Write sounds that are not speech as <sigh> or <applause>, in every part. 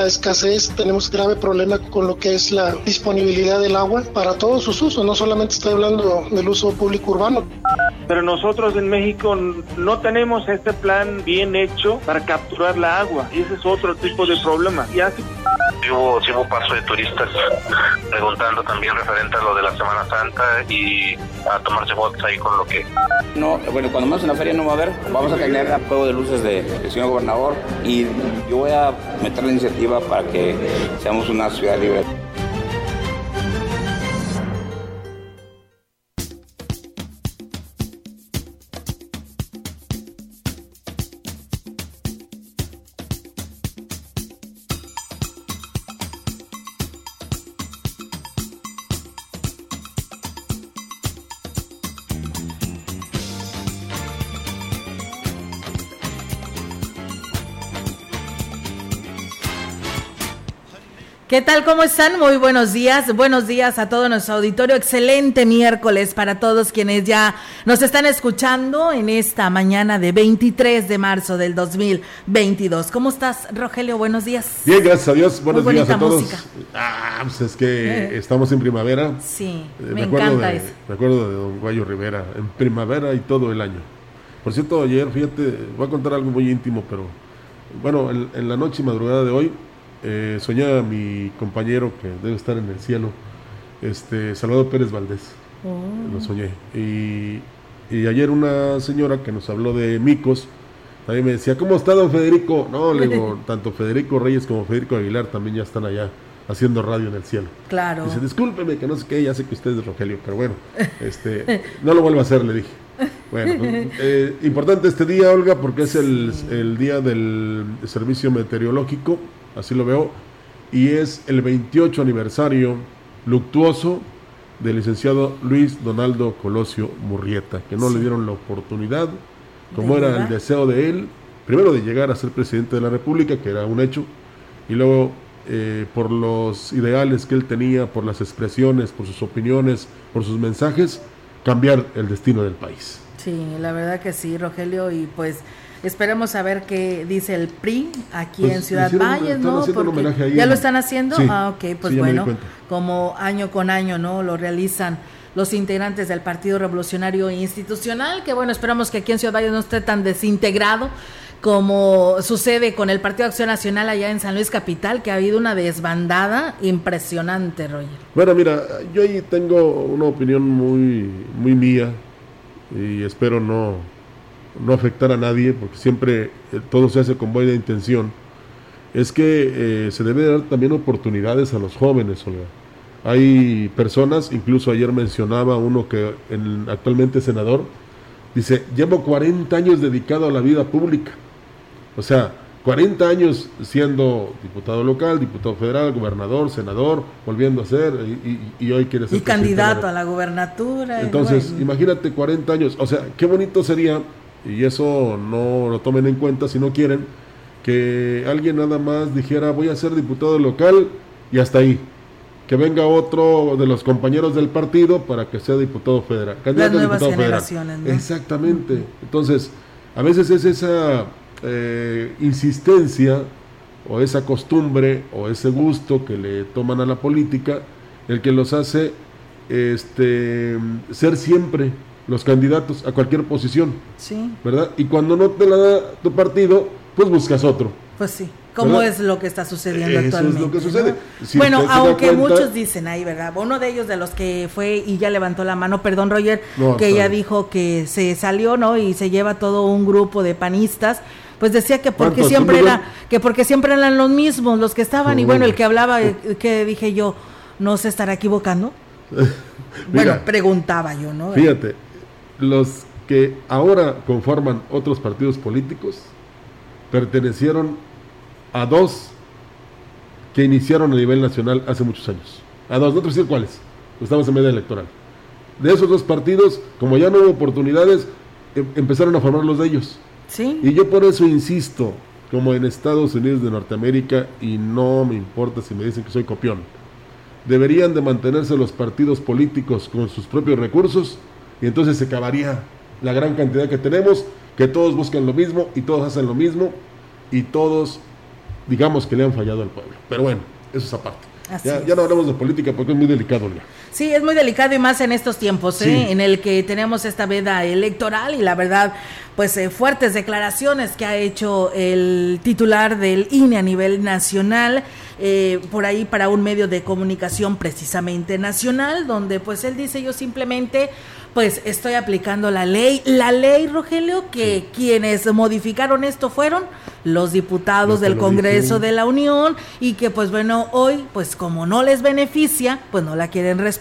La escasez, tenemos grave problema con lo que es la disponibilidad del agua para todos sus usos, no solamente estoy hablando del uso público urbano. Pero nosotros en México no tenemos este plan bien hecho para capturar la agua y ese es otro tipo de problema. Hubo, sí hubo paso de turistas preguntando también referente a lo de la Semana Santa y a tomarse fotos ahí con lo que... No, bueno, cuando más en la feria no va a haber, vamos a tener juego de luces del de señor gobernador y yo voy a meter la iniciativa para que seamos una ciudad libre. ¿Qué tal? ¿Cómo están? Muy buenos días. Buenos días a todo nuestro auditorio. Excelente miércoles para todos quienes ya nos están escuchando en esta mañana de 23 de marzo del 2022. ¿Cómo estás, Rogelio? Buenos días. Bien, gracias a Dios. Buenos días a todos. Música. Ah, pues es que eh. estamos en primavera. Sí, eh, me, encanta de, eso. Me acuerdo de don Guayo Rivera, en primavera y todo el año. Por cierto, ayer, fíjate, voy a contar algo muy íntimo, pero bueno, en, en la noche y madrugada de hoy eh, soñé a mi compañero que debe estar en el cielo, este Salvador Pérez Valdés. Oh. Lo soñé. Y, y, ayer una señora que nos habló de micos, también me decía, ¿cómo está don Federico? No, le digo, <laughs> tanto Federico Reyes como Federico Aguilar también ya están allá haciendo radio en el cielo. Claro. Dice, discúlpeme que no sé qué, ya sé que usted es Rogelio, pero bueno, este, no lo vuelvo a hacer, le dije. Bueno, pues, <laughs> eh, importante este día, Olga, porque es el, el día del servicio meteorológico así lo veo, y es el 28 aniversario luctuoso del licenciado Luis Donaldo Colosio Murrieta, que no le dieron la oportunidad, como era el deseo de él, primero de llegar a ser presidente de la República, que era un hecho, y luego eh, por los ideales que él tenía, por las expresiones, por sus opiniones, por sus mensajes, cambiar el destino del país. Sí, la verdad que sí, Rogelio, y pues Esperemos a ver qué dice el PRI aquí pues, en Ciudad Valles, ¿no? Porque ya lo están haciendo. ah, ok, pues bueno, como año con año, ¿no? Lo realizan los integrantes del Partido Revolucionario Institucional, que bueno, esperamos que aquí en Ciudad Valles no esté tan desintegrado como sucede con el Partido Acción Nacional allá en San Luis Capital, que ha habido una desbandada impresionante, Roger. Bueno, mira, yo ahí tengo una opinión muy, muy mía y espero no no afectar a nadie, porque siempre eh, todo se hace con buena intención, es que eh, se debe dar también oportunidades a los jóvenes, Olga. Hay personas, incluso ayer mencionaba uno que en, actualmente es senador, dice, llevo 40 años dedicado a la vida pública. O sea, 40 años siendo diputado local, diputado federal, gobernador, senador, volviendo a ser, y, hoy quiere ser... Y candidato a la gubernatura. Entonces, imagínate 40 años, o sea, qué bonito sería y eso no lo tomen en cuenta si no quieren, que alguien nada más dijera voy a ser diputado local y hasta ahí. Que venga otro de los compañeros del partido para que sea diputado federal. Candidato Las nuevas generaciones. Exactamente. Entonces, a veces es esa eh, insistencia o esa costumbre o ese gusto que le toman a la política el que los hace este, ser siempre los candidatos a cualquier posición. Sí. ¿Verdad? Y cuando no te la da tu partido, pues buscas otro. Pues sí. ¿Cómo es lo que está sucediendo actualmente? Es lo que sucede. bueno, aunque muchos dicen ahí, ¿verdad? Uno de ellos de los que fue y ya levantó la mano, perdón Roger, que ya dijo que se salió, ¿no? Y se lleva todo un grupo de panistas pues decía que porque siempre era, que porque siempre eran los mismos los que estaban, y bueno, el que hablaba, eh, que dije yo, ¿no se estará equivocando? <laughs> bueno, preguntaba yo, ¿no? Fíjate, los que ahora conforman otros partidos políticos pertenecieron a dos que iniciaron a nivel nacional hace muchos años. A dos, no te decir cuáles, estamos en media electoral. De esos dos partidos, como ya no hubo oportunidades, em, empezaron a formar los de ellos. ¿Sí? Y yo por eso insisto, como en Estados Unidos de Norteamérica, y no me importa si me dicen que soy copión, deberían de mantenerse los partidos políticos con sus propios recursos y entonces se acabaría la gran cantidad que tenemos, que todos buscan lo mismo y todos hacen lo mismo y todos digamos que le han fallado al pueblo. Pero bueno, eso es aparte. Ya, ya, no hablamos de política porque es muy delicado. ya. Sí, es muy delicado y más en estos tiempos, ¿eh? en el que tenemos esta veda electoral y la verdad, pues eh, fuertes declaraciones que ha hecho el titular del INE a nivel nacional, eh, por ahí para un medio de comunicación precisamente nacional, donde pues él dice yo simplemente pues estoy aplicando la ley. La ley, Rogelio, que quienes modificaron esto fueron los diputados del Congreso de la Unión y que pues bueno, hoy pues como no les beneficia, pues no la quieren respetar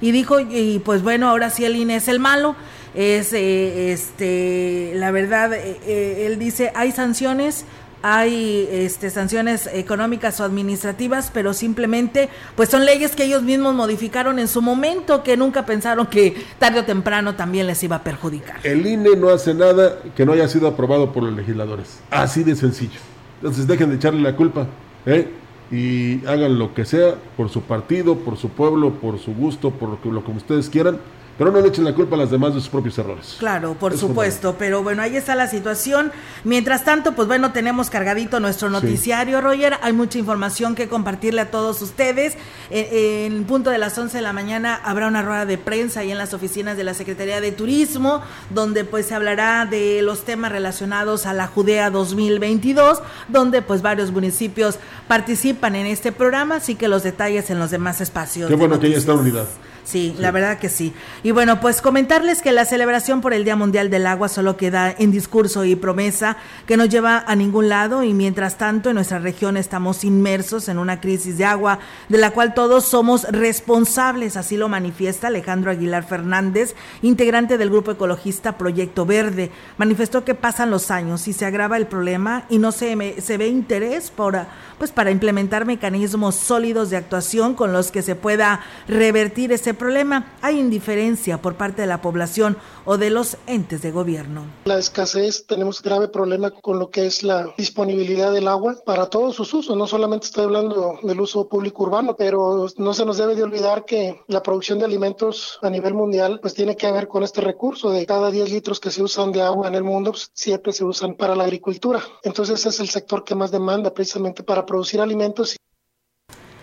y dijo y pues bueno, ahora sí el INE es el malo. Es eh, este la verdad eh, eh, él dice hay sanciones hay este, sanciones económicas o administrativas, pero simplemente pues son leyes que ellos mismos modificaron en su momento, que nunca pensaron que tarde o temprano también les iba a perjudicar. El INE no hace nada que no haya sido aprobado por los legisladores, así de sencillo. Entonces dejen de echarle la culpa ¿eh? Y hagan lo que sea por su partido, por su pueblo, por su gusto, por lo que, lo que ustedes quieran pero no le echen la culpa a las demás de sus propios errores. Claro, por supuesto, pero bueno, ahí está la situación. Mientras tanto, pues bueno, tenemos cargadito nuestro noticiario, Roger. Hay mucha información que compartirle a todos ustedes. En, punto de las 11 de la mañana habrá una rueda de prensa ahí en las oficinas de la Secretaría de Turismo, donde pues se hablará de los temas relacionados a la Judea 2022, donde pues varios municipios participan en este programa, así que los detalles en los demás espacios. Qué bueno que haya esta unidad. Sí, la verdad que sí. Y bueno, pues comentarles que la celebración por el Día Mundial del Agua solo queda en discurso y promesa que no lleva a ningún lado y mientras tanto en nuestra región estamos inmersos en una crisis de agua de la cual todos somos responsables, así lo manifiesta Alejandro Aguilar Fernández, integrante del grupo ecologista Proyecto Verde. Manifestó que pasan los años y se agrava el problema y no se, se ve interés por, pues, para implementar mecanismos sólidos de actuación con los que se pueda revertir ese problema, hay indiferencia por parte de la población o de los entes de gobierno. La escasez, tenemos grave problema con lo que es la disponibilidad del agua para todos sus usos. No solamente estoy hablando del uso público urbano, pero no se nos debe de olvidar que la producción de alimentos a nivel mundial pues tiene que ver con este recurso. De cada 10 litros que se usan de agua en el mundo, pues, siempre se usan para la agricultura. Entonces es el sector que más demanda precisamente para producir alimentos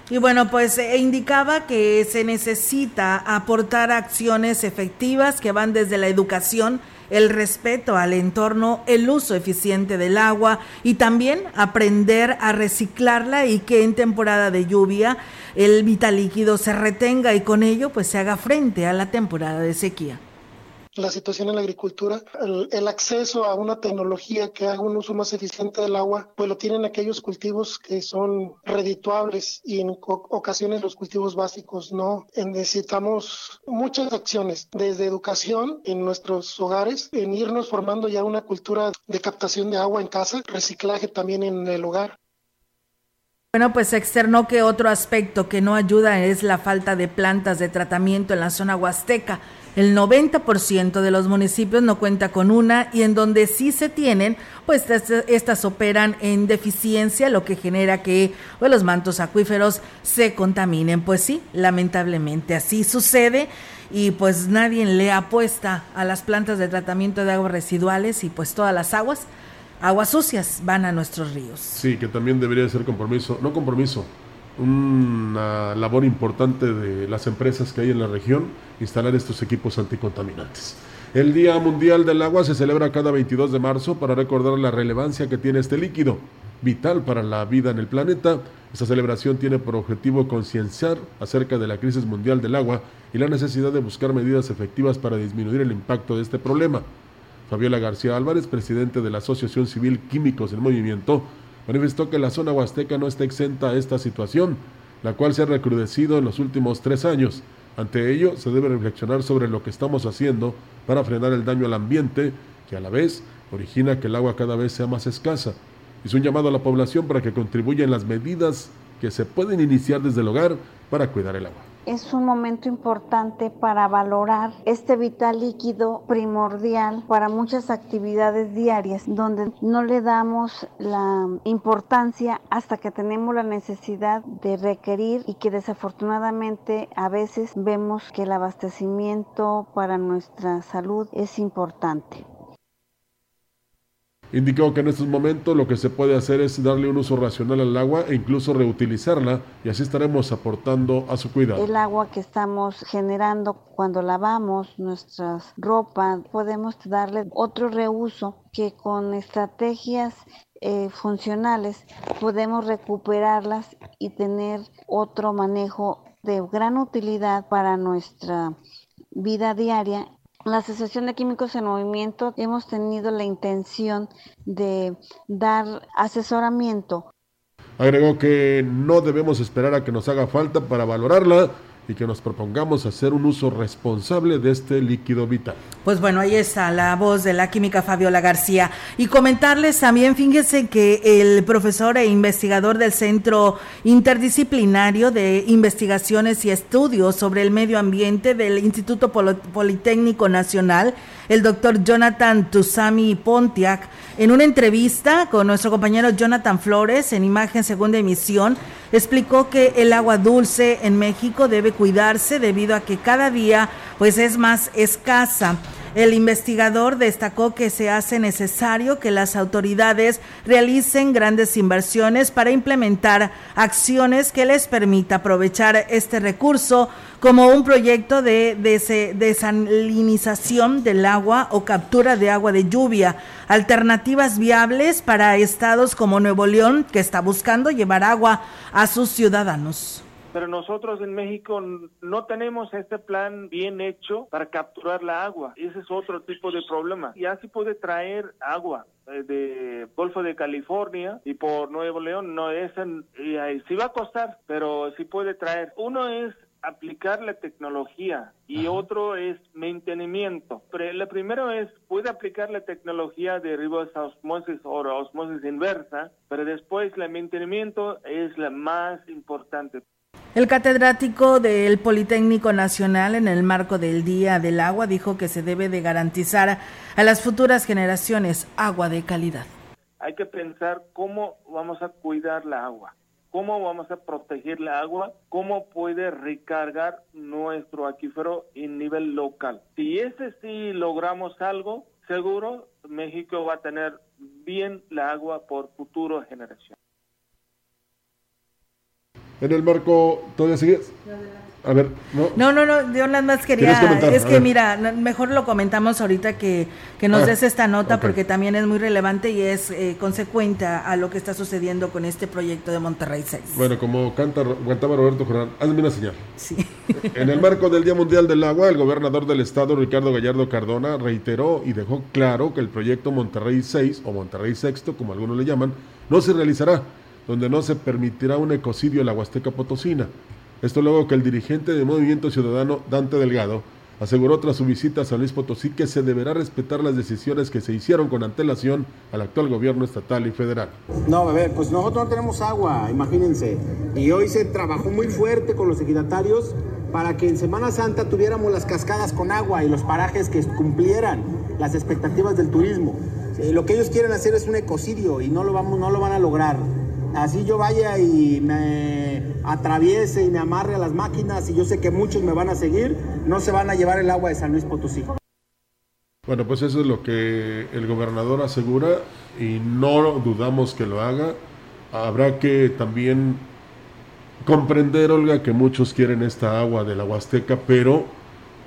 y bueno, pues eh, indicaba que se necesita aportar acciones efectivas que van desde la educación, el respeto al entorno, el uso eficiente del agua y también aprender a reciclarla y que en temporada de lluvia el vital líquido se retenga y con ello pues se haga frente a la temporada de sequía la situación en la agricultura, el, acceso a una tecnología que haga un uso más eficiente del agua, pues lo tienen aquellos cultivos que son redituables y en ocasiones los cultivos básicos no. Necesitamos muchas acciones, desde educación en nuestros hogares, en irnos formando ya una cultura de captación de agua en casa, reciclaje también en el hogar. Bueno, pues externó que otro aspecto que no ayuda es la falta de plantas de tratamiento en la zona huasteca. El 90% de los municipios no cuenta con una y en donde sí se tienen, pues estas, operan en deficiencia, lo que genera que pues, los mantos acuíferos se contaminen. Pues sí, lamentablemente así sucede y pues nadie le apuesta a las plantas de tratamiento de aguas residuales y pues todas las aguas, aguas sucias, van a nuestros ríos. Sí, que también debería ser compromiso, no compromiso, una labor importante de las empresas que hay en la región instalar estos equipos anticontaminantes. El Día Mundial del Agua se celebra cada 22 de marzo para recordar la relevancia que tiene este líquido, vital para la vida en el planeta. Esta celebración tiene por objetivo concienciar acerca de la crisis mundial del agua y la necesidad de buscar medidas efectivas para disminuir el impacto de este problema. Fabiola García Álvarez, presidente de la Asociación Civil Químicos en Movimiento, manifestó que la zona huasteca no está exenta a esta situación, la cual se ha recrudecido en los últimos tres años. Ante ello, se debe reflexionar sobre lo que estamos haciendo para frenar el daño al ambiente, que a la vez origina que el agua cada vez sea más escasa. Hizo un llamado a la población para que contribuya en las medidas que se pueden iniciar desde el hogar para cuidar el agua es un momento importante para valorar este vital líquido primordial para muchas actividades diarias, donde no le damos la importancia hasta que tenemos la necesidad de requerir y que desafortunadamente a veces vemos que el abastecimiento para nuestra salud es importante. Indicó que en estos momentos lo que se puede hacer es darle un uso racional al agua e incluso reutilizarla y así estaremos aportando a su cuidado. El agua que estamos generando cuando lavamos nuestras ropas, podemos darle otro reuso que con estrategias eh, funcionales podemos recuperarlas y tener otro manejo de gran utilidad para nuestra vida diaria la Asociación de Químicos en Movimiento hemos tenido la intención de dar asesoramiento. Agregó que no debemos esperar a que nos haga falta para valorarla y que nos propongamos hacer un uso responsable de este líquido vital. Pues bueno, ahí está la voz de la química Fabiola García. Y comentarles también, fíjense que el profesor e investigador del Centro Interdisciplinario de Investigaciones y Estudios sobre el Medio Ambiente del Instituto Politécnico Nacional, el doctor Jonathan Tusami Pontiac, en una entrevista con nuestro compañero Jonathan Flores en Imagen Segunda Emisión, explicó que el agua dulce en México debe cuidarse debido a que cada día pues es más escasa. El investigador destacó que se hace necesario que las autoridades realicen grandes inversiones para implementar acciones que les permita aprovechar este recurso como un proyecto de desalinización del agua o captura de agua de lluvia, alternativas viables para estados como Nuevo León, que está buscando llevar agua a sus ciudadanos pero nosotros en México no tenemos este plan bien hecho para capturar la agua. Ese es otro tipo de problema. Ya se puede traer agua eh, de Golfo de California y por Nuevo León, no es, en, sí va a costar, pero sí puede traer. Uno es aplicar la tecnología y otro es mantenimiento. Pero lo primero es, puede aplicar la tecnología de reverse osmosis o osmosis inversa, pero después el mantenimiento es la más importante. El catedrático del Politécnico Nacional en el marco del Día del Agua dijo que se debe de garantizar a las futuras generaciones agua de calidad. Hay que pensar cómo vamos a cuidar la agua, cómo vamos a proteger la agua, cómo puede recargar nuestro acuífero en nivel local. Si ese sí logramos algo, seguro México va a tener bien la agua por futuras generaciones. En el marco, ¿todavía sigues? A ver, no. No, no, no, yo nada más quería. Es que, mira, mejor lo comentamos ahorita que, que nos ah, des esta nota porque también es muy relevante y es eh, consecuente a lo que está sucediendo con este proyecto de Monterrey 6. Bueno, como canta, cantaba Roberto Jordán, hazme una señal. Sí. <laughs> En el marco del Día Mundial del Agua, el gobernador del estado, Ricardo Gallardo Cardona, reiteró y dejó claro que el proyecto Monterrey 6 o Monterrey Sexto, como algunos le llaman, no se realizará donde no se permitirá un ecocidio en la Huasteca Potosina. Esto luego que el dirigente del Movimiento Ciudadano, Dante Delgado, aseguró tras su visita a San Luis Potosí que se deberá respetar las decisiones que se hicieron con antelación al actual gobierno estatal y federal. No, a ver, pues nosotros no tenemos agua, imagínense. Y hoy se trabajó muy fuerte con los ejidatarios para que en Semana Santa tuviéramos las cascadas con agua y los parajes que cumplieran las expectativas del turismo. Lo que ellos quieren hacer es un ecocidio y no lo, vamos, no lo van a lograr así yo vaya y me atraviese y me amarre a las máquinas y yo sé que muchos me van a seguir, no se van a llevar el agua de San Luis Potosí. Bueno, pues eso es lo que el gobernador asegura y no dudamos que lo haga. Habrá que también comprender, Olga, que muchos quieren esta agua de la Huasteca, pero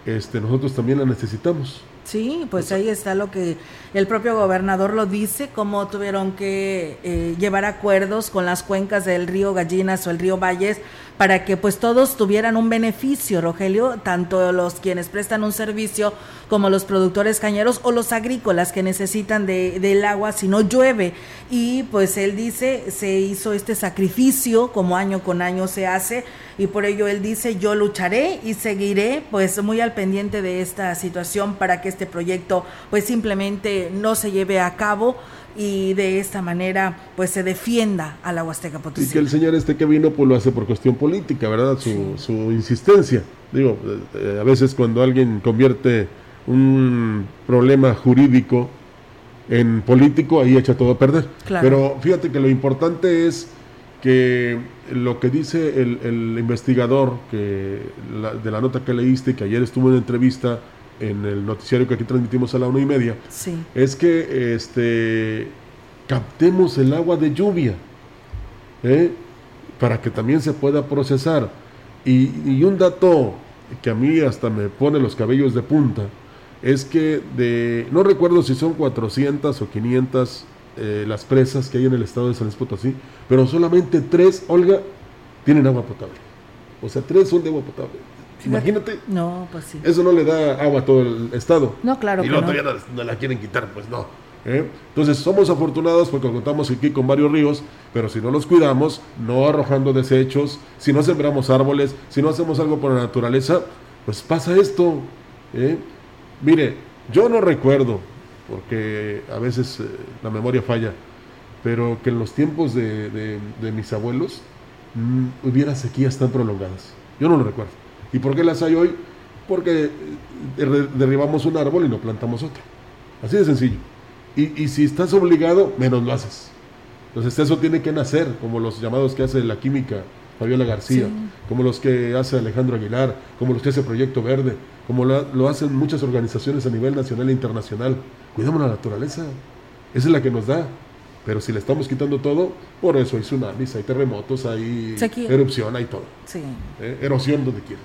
este, nosotros también la necesitamos. Sí, pues ahí está lo que el propio gobernador lo dice, cómo tuvieron que eh, llevar acuerdos con las cuencas del río Gallinas o el río Valles para que pues todos tuvieran un beneficio, Rogelio, tanto los quienes prestan un servicio como los productores cañeros o los agrícolas que necesitan de, del agua si no llueve. Y pues él dice, se hizo este sacrificio como año con año se hace y por ello él dice, yo lucharé y seguiré pues muy al pendiente de esta situación para que este proyecto pues simplemente no se lleve a cabo y de esta manera pues se defienda a la Huasteca Potosí. Y que el señor este que vino pues lo hace por cuestión política, ¿verdad? Su, su insistencia. Digo, eh, a veces cuando alguien convierte un problema jurídico en político, ahí echa todo a perder. Pero fíjate que lo importante es que lo que dice el, investigador que de la nota que leíste, que ayer estuvo en entrevista en el noticiario que aquí transmitimos a la una y media, es que este captemos el agua de lluvia ¿eh? para que también se pueda procesar. Y, y, un dato que a mí hasta me pone los cabellos de punta es que de, no recuerdo si son 400 o 500 eh, las presas que hay en el estado de San Luis Potosí, pero solamente tres, Olga, tienen agua potable. O sea, tres son de agua potable. Imagínate. No, pues sí. Eso no le da agua a todo el estado. No, claro. Y luego todavía no, la quieren quitar, pues no. ¿eh? Entonces somos afortunados porque contamos aquí con varios ríos, pero si no los cuidamos, no arrojando desechos, si no sembramos árboles, si no hacemos algo por la naturaleza, pues pasa esto. ¿eh? Mire, yo no recuerdo, porque a veces eh, la memoria falla, pero que en los tiempos de, mis abuelos mm, hubiera sequías tan prolongadas. Yo no lo recuerdo. ¿Y por qué las hay hoy? Porque eh, derribamos un árbol y no plantamos otro. Así de sencillo. Y, si estás obligado, menos lo haces. Entonces eso tiene que nacer, como los llamados que hace la química Fabiola García, como los que hace Alejandro Aguilar, como los que hace Proyecto Verde, como lo, hacen muchas organizaciones a nivel nacional e internacional. Cuidamos la naturaleza, esa es la que nos da. Pero si le estamos quitando todo, por eso hay tsunamis, hay terremotos, hay erupción, hay todo. Sí. Eh, erosión donde quiera.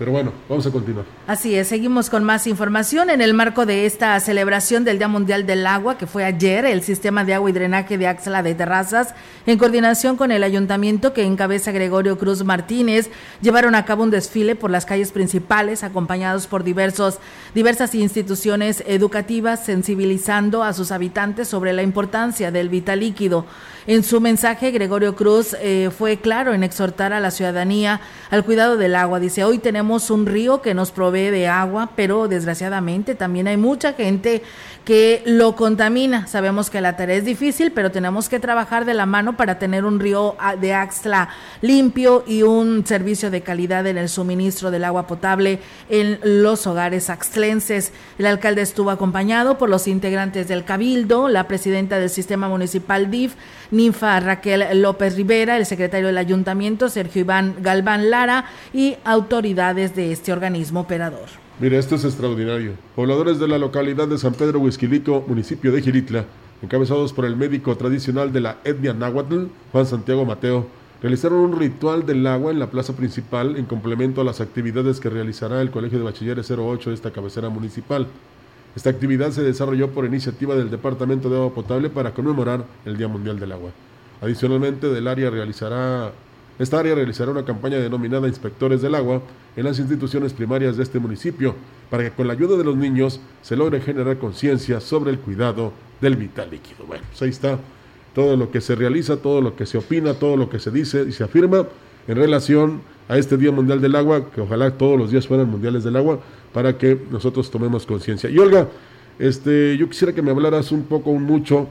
Pero bueno, vamos a continuar. Así es, seguimos con más información. En el marco de esta celebración del Día Mundial del Agua, que fue ayer, el Sistema de Agua y Drenaje de Axla de Terrazas, en coordinación con el ayuntamiento que encabeza Gregorio Cruz Martínez, llevaron a cabo un desfile por las calles principales, acompañados por diversos, diversas instituciones educativas, sensibilizando a sus habitantes sobre la importancia del vital líquido. En su mensaje, Gregorio Cruz eh, fue claro en exhortar a la ciudadanía al cuidado del agua. Dice, hoy tenemos un río que nos provee de agua, pero desgraciadamente también hay mucha gente que lo contamina. Sabemos que la tarea es difícil, pero tenemos que trabajar de la mano para tener un río ah, de Axla limpio y un servicio de calidad en el suministro del agua potable en los hogares axlenses. El alcalde estuvo acompañado por los integrantes del Cabildo, la presidenta del sistema municipal DIF, Ninfa Raquel López Rivera, el secretario del ayuntamiento, Sergio Iván Galván Lara y autoridades de este organismo operador. Mire, esto es extraordinario. Pobladores de la localidad de San Pedro Huizquilico, municipio de Giritla, encabezados por el médico tradicional de la etnia náhuatl, Juan Santiago Mateo, realizaron un ritual del agua en la plaza principal en complemento a las actividades que realizará el Colegio de Bachilleres 08 de esta cabecera municipal. Esta actividad se desarrolló por iniciativa del Departamento de Agua Potable para conmemorar el Día Mundial del Agua. Adicionalmente, del área realizará esta área realizará una campaña denominada Inspectores del Agua en las instituciones primarias de este municipio para que con la ayuda de los niños se logre generar conciencia sobre el cuidado del vital líquido. Bueno, pues ahí está todo lo que se realiza, todo lo que se opina, todo lo que se dice y se afirma en relación a este Día Mundial del Agua, que ojalá todos los días fueran mundiales del agua, para que nosotros tomemos conciencia. Y Olga, este, yo quisiera que me hablaras un poco, un mucho,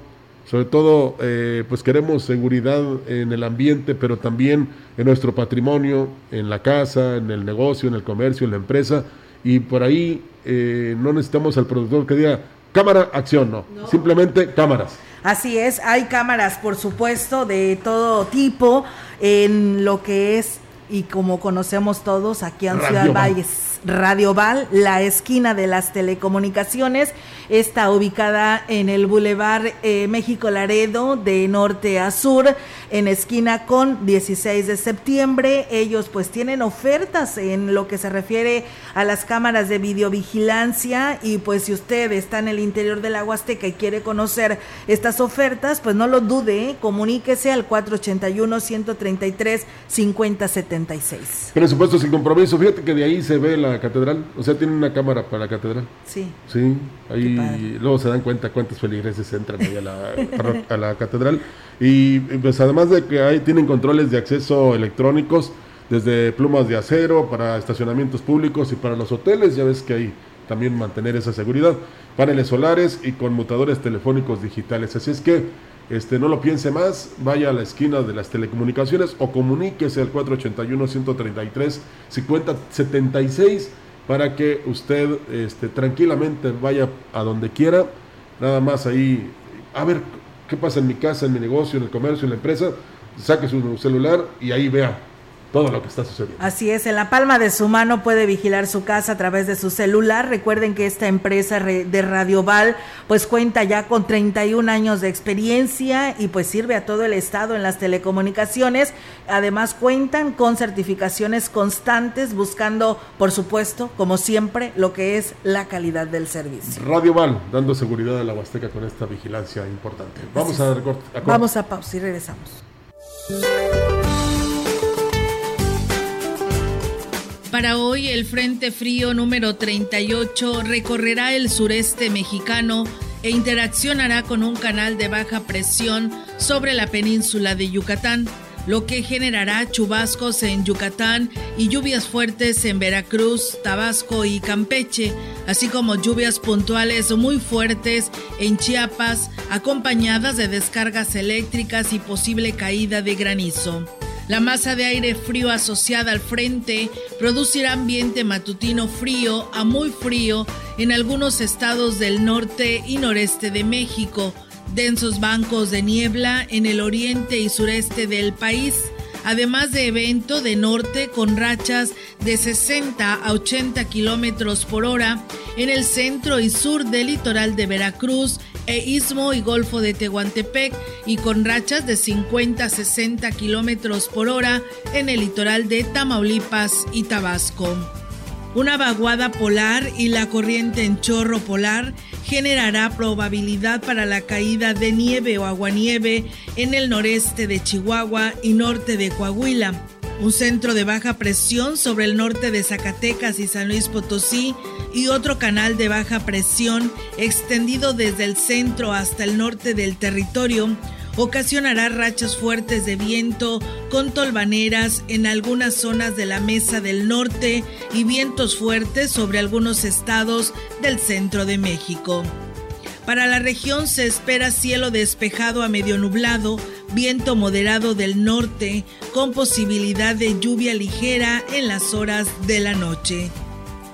sobre todo, eh, pues queremos seguridad en el ambiente, pero también en nuestro patrimonio, en la casa, en el negocio, en el comercio, en la empresa. Y por ahí eh, no necesitamos al productor que diga cámara, acción, no. Simplemente cámaras. Así es, hay cámaras, por supuesto, de todo tipo en lo que es y como conocemos todos aquí en Ciudad Valles Radio Val, la esquina de las telecomunicaciones. Está ubicada en el Boulevard eh, México Laredo de norte a sur, en esquina con 16 de septiembre. Ellos pues tienen ofertas en lo que se refiere a las cámaras de videovigilancia y pues si usted está en el interior de la Huasteca y quiere conocer estas ofertas, pues no lo dude, ¿eh? comuníquese al 481 133 5076. Presupuesto sin compromiso. Fíjate que de ahí se ve la catedral. O sea, tiene una cámara para la catedral. Sí. Sí, ahí luego se dan cuenta cuántos feligreses entran ahí a la, a la catedral. Y pues además de que ahí tienen controles de acceso electrónicos, desde plumas de acero para estacionamientos públicos y para los hoteles, ya ves que hay también mantener esa seguridad, paneles solares y conmutadores telefónicos digitales. Así es que este, no lo piense más, vaya a la esquina de las telecomunicaciones o comuníquese al 481-133-5076 para que usted este, tranquilamente vaya a donde quiera, nada más ahí, a ver qué pasa en mi casa, en mi negocio, en el comercio, en la empresa, saque su celular y ahí vea todo lo que está sucediendo. Así es, en la palma de su mano puede vigilar su casa a través de su celular. Recuerden que esta empresa de Radioval pues cuenta ya con 31 años de experiencia y pues sirve a todo el estado en las telecomunicaciones. Además cuentan con certificaciones constantes buscando, por supuesto, como siempre, lo que es la calidad del servicio. Radioval dando seguridad a la Huasteca con esta vigilancia importante. Vamos a, a, Vamos a pausa y regresamos. Para hoy el Frente Frío número 38 recorrerá el sureste mexicano e interaccionará con un canal de baja presión sobre la península de Yucatán, lo que generará chubascos en Yucatán y lluvias fuertes en Veracruz, Tabasco y Campeche, así como lluvias puntuales muy fuertes en Chiapas, acompañadas de descargas eléctricas y posible caída de granizo. La masa de aire frío asociada al frente producirá ambiente matutino frío a muy frío en algunos estados del norte y noreste de México, densos bancos de niebla en el oriente y sureste del país, además de evento de norte con rachas de 60 a 80 kilómetros por hora en el centro y sur del litoral de Veracruz e Istmo y Golfo de Tehuantepec y con rachas de 50 a 60 kilómetros por hora en el litoral de Tamaulipas y Tabasco. Una vaguada polar y la corriente en chorro polar generará probabilidad para la caída de nieve o aguanieve en el noreste de Chihuahua y norte de Coahuila. Un centro de baja presión sobre el norte de Zacatecas y San Luis Potosí y otro canal de baja presión extendido desde el centro hasta el norte del territorio ocasionará rachas fuertes de viento con tolvaneras en algunas zonas de la mesa del norte y vientos fuertes sobre algunos estados del centro de México. Para la región se espera cielo despejado a medio nublado, viento moderado del norte, con posibilidad de lluvia ligera en las horas de la noche.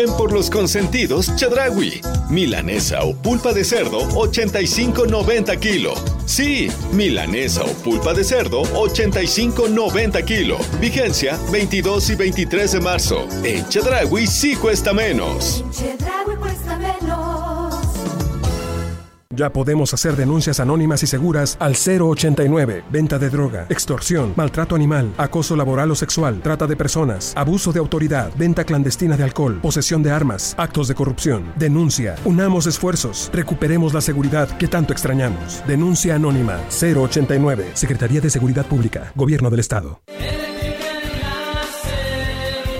Ven por los consentidos Chadragui. Milanesa o pulpa de cerdo, 85.90 kilo. Sí, milanesa o pulpa de cerdo, 85.90 kilo. Vigencia 22 y 23 de marzo. En Chadragui sí cuesta menos. cuesta ya podemos hacer denuncias anónimas y seguras al 089. Venta de droga, extorsión, maltrato animal, acoso laboral o sexual, trata de personas, abuso de autoridad, venta clandestina de alcohol, posesión de armas, actos de corrupción. Denuncia. Unamos esfuerzos. Recuperemos la seguridad que tanto extrañamos. Denuncia anónima 089. Secretaría de Seguridad Pública. Gobierno del Estado.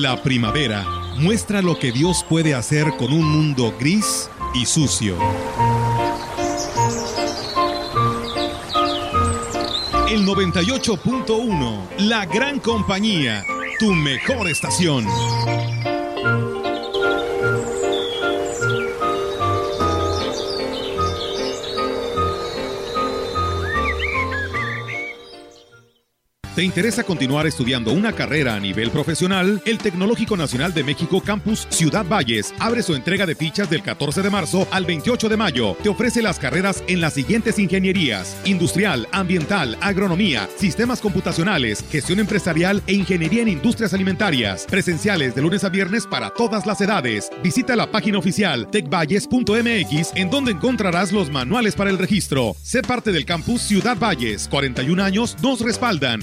La primavera muestra lo que Dios puede hacer con un mundo gris y sucio. El 98.1, la gran compañía, tu mejor estación. ¿Te interesa continuar estudiando una carrera a nivel profesional? El Tecnológico Nacional de México Campus Ciudad Valles abre su entrega de fichas del 14 de marzo al 28 de mayo. Te ofrece las carreras en las siguientes ingenierías: industrial, ambiental, agronomía, sistemas computacionales, gestión empresarial e ingeniería en industrias alimentarias. Presenciales de lunes a viernes para todas las edades. Visita la página oficial tecvalles.mx en donde encontrarás los manuales para el registro. Sé parte del campus Ciudad Valles. 41 años nos respaldan.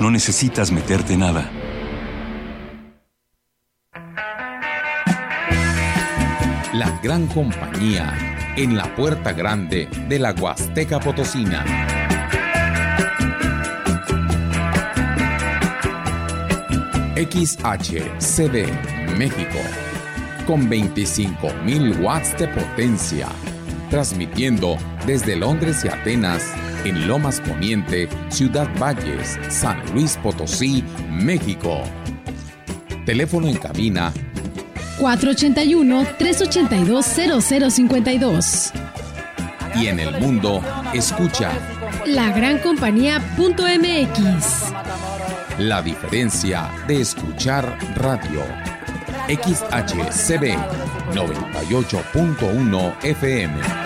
no necesitas meterte nada. La gran compañía en la puerta grande de la Huasteca Potosina. XHCD México con 25.000 watts de potencia, transmitiendo desde Londres y Atenas en Lomas Poniente, Ciudad Valles, San Luis Potosí, México. Teléfono en cabina 481-382-0052. Y en el mundo, escucha la gran compañía.mx. La diferencia de escuchar radio. XHCB 98.1 FM.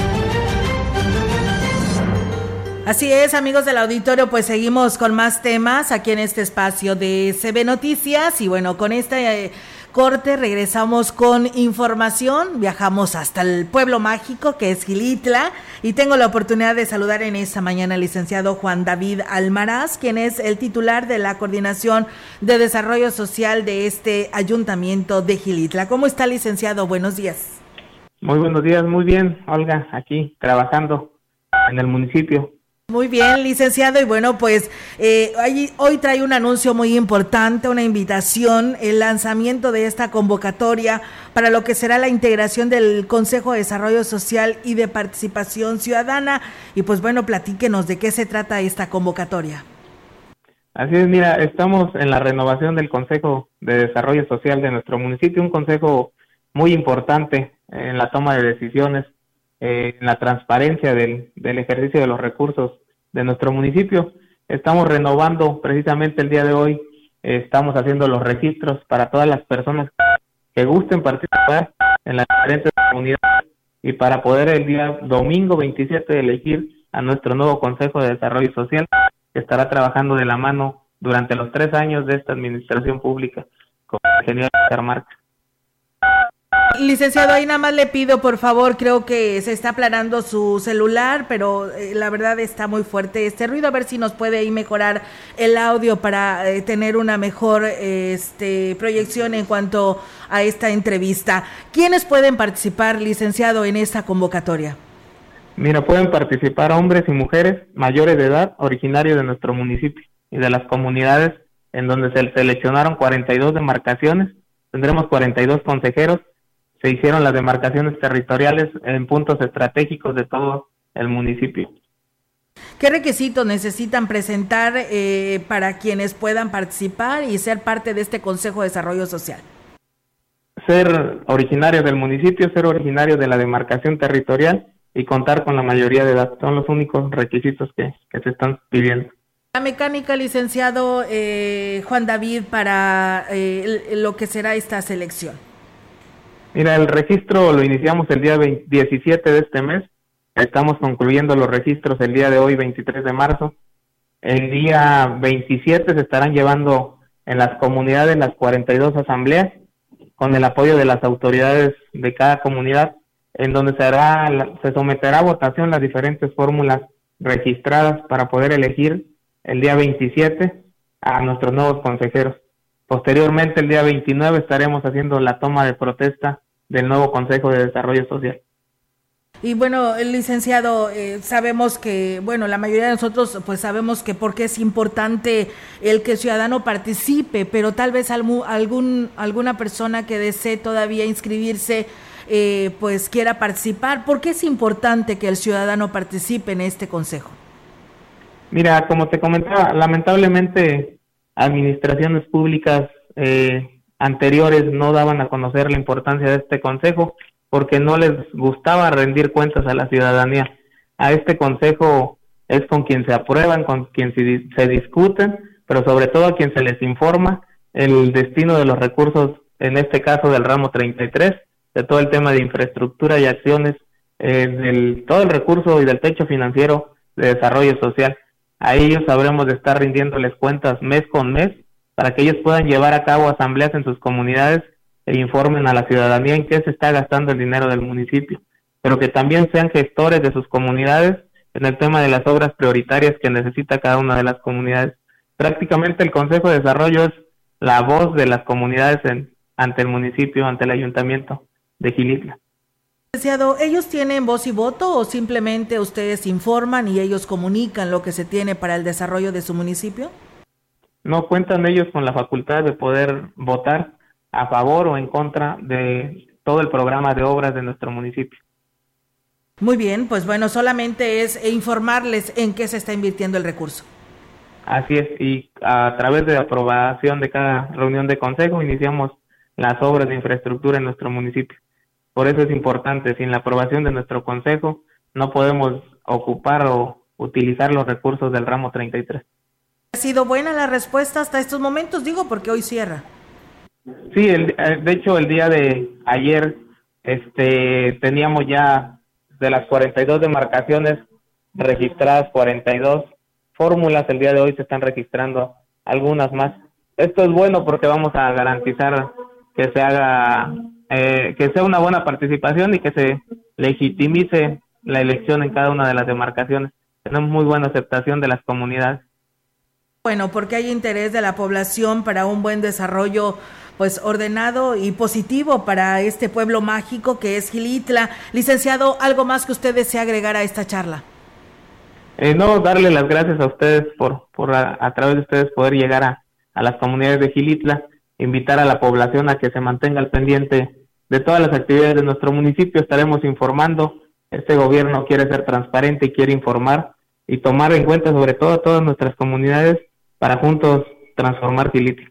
Así es, amigos del auditorio, pues seguimos con más temas aquí en este espacio de CB Noticias y bueno, con esta... Eh, corte, regresamos con información, viajamos hasta el pueblo mágico que es Gilitla y tengo la oportunidad de saludar en esta mañana al licenciado Juan David Almaraz, quien es el titular de la Coordinación de Desarrollo Social de este ayuntamiento de Gilitla. ¿Cómo está, licenciado? Buenos días. Muy buenos días, muy bien, Olga, aquí trabajando en el municipio. Muy bien, licenciado. Y bueno, pues eh, hoy, trae un anuncio muy importante, una invitación, el lanzamiento de esta convocatoria para lo que será la integración del Consejo de Desarrollo Social y de Participación Ciudadana. Y pues bueno, platíquenos de qué se trata esta convocatoria. Así es, mira, estamos en la renovación del Consejo de Desarrollo Social de nuestro municipio, un consejo muy importante en la toma de decisiones, eh, en la transparencia del, del ejercicio de los recursos de nuestro municipio. Estamos renovando precisamente el día de hoy, estamos haciendo los registros para todas las personas que gusten participar en las diferentes comunidades y para poder el día domingo 27 elegir a nuestro nuevo Consejo de Desarrollo Social que estará trabajando de la mano durante los tres años de esta administración pública con el ingeniero Marca. Licenciado, ahí nada más le pido, por favor, creo que se está aplanando su celular, pero eh, la verdad está muy fuerte este ruido. A ver si nos puede ahí mejorar el audio para eh, tener una mejor este, proyección en cuanto a esta entrevista. ¿Quiénes pueden participar, licenciado, en esta convocatoria? Mira, pueden participar hombres y mujeres mayores de edad originarios de nuestro municipio y de las comunidades en donde se seleccionaron 42 demarcaciones. Tendremos 42 consejeros se hicieron las demarcaciones territoriales en puntos estratégicos de todo el municipio. ¿Qué requisitos necesitan presentar eh, para quienes puedan participar y ser parte de este Consejo de Desarrollo Social? Ser originarios del municipio, ser originarios de la demarcación territorial y contar con la mayoría de edad. Son los únicos requisitos que, que se están pidiendo. La mecánica, licenciado eh, Juan David, para eh, lo que será esta selección. Mira, el registro lo iniciamos el día 17 de este mes. Estamos concluyendo los registros el día de hoy, 23 de marzo. El día 27 se estarán llevando en las comunidades las 42 asambleas con el apoyo de las autoridades de cada comunidad, en donde se, hará, se someterá a votación las diferentes fórmulas registradas para poder elegir el día 27 a nuestros nuevos consejeros. Posteriormente, el día 29, estaremos haciendo la toma de protesta del nuevo Consejo de Desarrollo Social. Y bueno, el licenciado, eh, sabemos que, bueno, la mayoría de nosotros pues sabemos que porque es importante el que el ciudadano participe, pero tal vez algún, alguna persona que desee todavía inscribirse eh, pues quiera participar. ¿Por qué es importante que el ciudadano participe en este consejo? Mira, como te comentaba, lamentablemente administraciones públicas eh, anteriores no daban a conocer la importancia de este consejo porque no les gustaba rendir cuentas a la ciudadanía. A este consejo es con quien se aprueban, con quien se, se discuten, pero sobre todo a quien se les informa el destino de los recursos, en este caso del ramo 33, de todo el tema de infraestructura y acciones, eh, del todo el recurso y del techo financiero de desarrollo social. A ellos sabremos de estar rindiéndoles cuentas mes con mes para que ellos puedan llevar a cabo asambleas en sus comunidades e informen a la ciudadanía en qué se está gastando el dinero del municipio, pero que también sean gestores de sus comunidades en el tema de las obras prioritarias que necesita cada una de las comunidades. Prácticamente el Consejo de Desarrollo es la voz de las comunidades en, ante el municipio, ante el ayuntamiento de Gilitla. ¿ellos tienen voz y voto o simplemente ustedes informan y ellos comunican lo que se tiene para el desarrollo de su municipio? No cuentan ellos con la facultad de poder votar a favor o en contra de todo el programa de obras de nuestro municipio. Muy bien, pues bueno, solamente es informarles en qué se está invirtiendo el recurso. Así es, y a través de la aprobación de cada reunión de consejo iniciamos las obras de infraestructura en nuestro municipio. Por eso es importante, sin la aprobación de nuestro consejo no podemos ocupar o utilizar los recursos del ramo 33. ¿Ha sido buena la respuesta hasta estos momentos? Digo porque hoy cierra. Sí, el, eh, de hecho el día de ayer este teníamos ya de las 42 demarcaciones registradas 42 fórmulas, el día de hoy se están registrando algunas más. Esto es bueno porque vamos a garantizar que se haga eh, que sea una buena participación y que se legitimice la elección en cada una de las demarcaciones. Tenemos muy buena aceptación de las comunidades. Bueno, porque hay interés de la población para un buen desarrollo pues ordenado y positivo para este pueblo mágico que es Gilitla. Licenciado, ¿algo más que usted desea agregar a esta charla? Eh, no, darle las gracias a ustedes por, por a, través de ustedes poder llegar a, a las comunidades de Gilitla, invitar a la población a que se mantenga al pendiente de todas las actividades de nuestro municipio. Estaremos informando. Este gobierno quiere ser transparente y quiere informar y tomar en cuenta sobre todo a todas nuestras comunidades para juntos transformar Gilitla.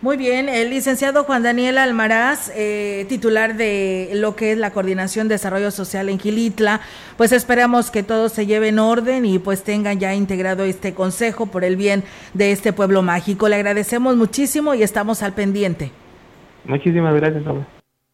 Muy bien, el licenciado Juan Daniel Almaraz, eh, titular de lo que es la Coordinación de Desarrollo Social en Gilitla, pues esperamos que todo se lleve en orden y pues tengan ya integrado este consejo por el bien de este pueblo mágico. Le agradecemos muchísimo y estamos al pendiente. Muchísimas gracias,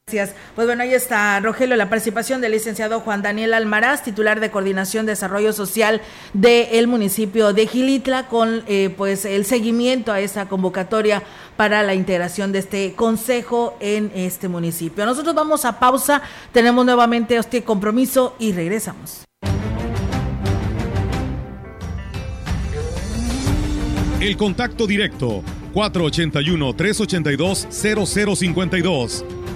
Gracias. Pues bueno, ahí está, Rogelio, la participación del licenciado Juan Daniel Almaraz, titular de Coordinación de Desarrollo Social del municipio de Gilitla, con eh, pues el seguimiento a esa convocatoria para la integración de este consejo en este municipio. Nosotros vamos a pausa, tenemos nuevamente este compromiso y regresamos. El contacto directo 481 382 0052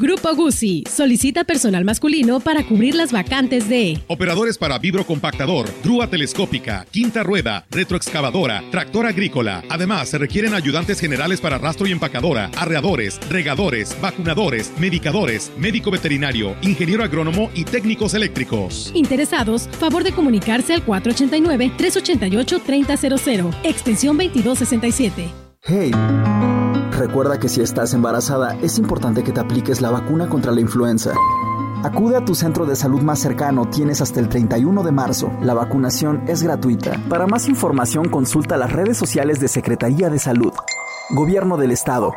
Grupo Guzzi solicita personal masculino para cubrir las vacantes de operadores para vibrocompactador, grúa telescópica, quinta rueda, retroexcavadora, tractor agrícola. Además, se requieren ayudantes generales para rastro y empacadora, arreadores, regadores, vacunadores, medicadores, médico veterinario, ingeniero agrónomo y técnicos eléctricos. Interesados, favor de comunicarse al 489-388-3000, extensión 2267. Hey. Recuerda que si estás embarazada es importante que te apliques la vacuna contra la influenza. Acude a tu centro de salud más cercano, tienes hasta el 31 de marzo. La vacunación es gratuita. Para más información consulta las redes sociales de Secretaría de Salud. Gobierno del Estado.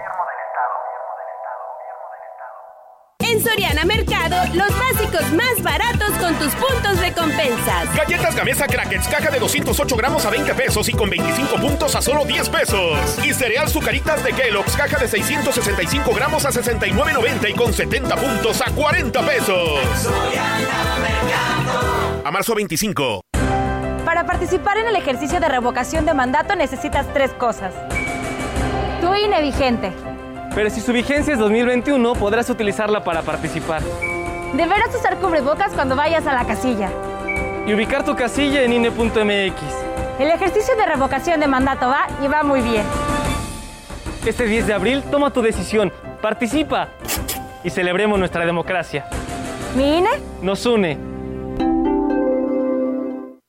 En Soriana Mercado, los básicos más baratos tus puntos de compensas. Galletas Gamesa Crackers, caja de 208 gramos a 20 pesos y con 25 puntos a solo 10 pesos. Y cereal Zucaritas de Kellogg's, caja de 665 gramos a 69.90 y con 70 puntos a 40 pesos. A marzo 25. Para participar en el ejercicio de revocación de mandato necesitas tres cosas. Tu INE vigente pero si su vigencia es 2021, podrás utilizarla para participar. Deberás usar cubrebocas cuando vayas a la casilla. Y ubicar tu casilla en INE.mx. El ejercicio de revocación de mandato va y va muy bien. Este 10 de abril toma tu decisión, participa y celebremos nuestra democracia. ¿Mi INE? Nos une.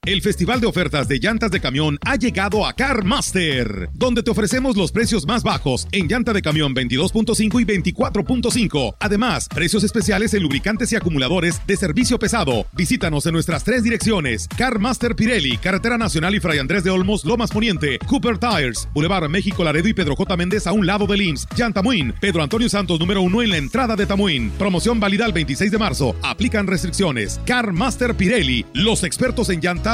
El Festival de Ofertas de Llantas de Camión ha llegado a CarMaster, donde te ofrecemos los precios más bajos en llanta de camión 22.5 y 24.5. Además, precios especiales en lubricantes y acumuladores de servicio pesado. Visítanos en nuestras tres direcciones: CarMaster Pirelli, Carretera Nacional y Fray Andrés de Olmos, Lomas Poniente, Cooper Tires, Boulevard México Laredo y Pedro J. Méndez a un lado del IMSS, Tamuín, Pedro Antonio Santos número uno en la entrada de Tamuín. Promoción válida el 26 de marzo. Aplican restricciones. CarMaster Pirelli, los expertos en llantas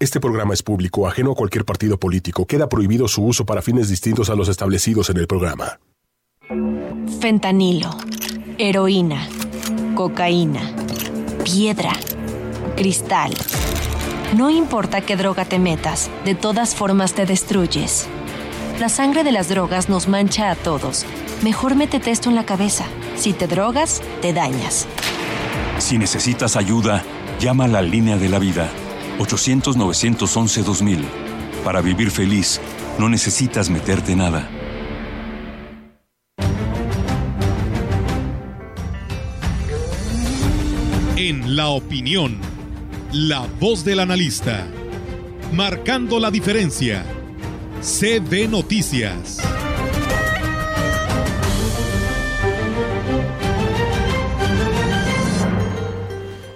Este programa es público, ajeno a cualquier partido político. Queda prohibido su uso para fines distintos a los establecidos en el programa. Fentanilo, heroína, cocaína, piedra, cristal. No importa qué droga te metas, de todas formas te destruyes. La sangre de las drogas nos mancha a todos. Mejor métete esto en la cabeza. Si te drogas, te dañas. Si necesitas ayuda, llama a la línea de la vida 800-911-2000. Para vivir feliz, no necesitas meterte nada. En la opinión, la voz del analista, marcando la diferencia. CB Noticias.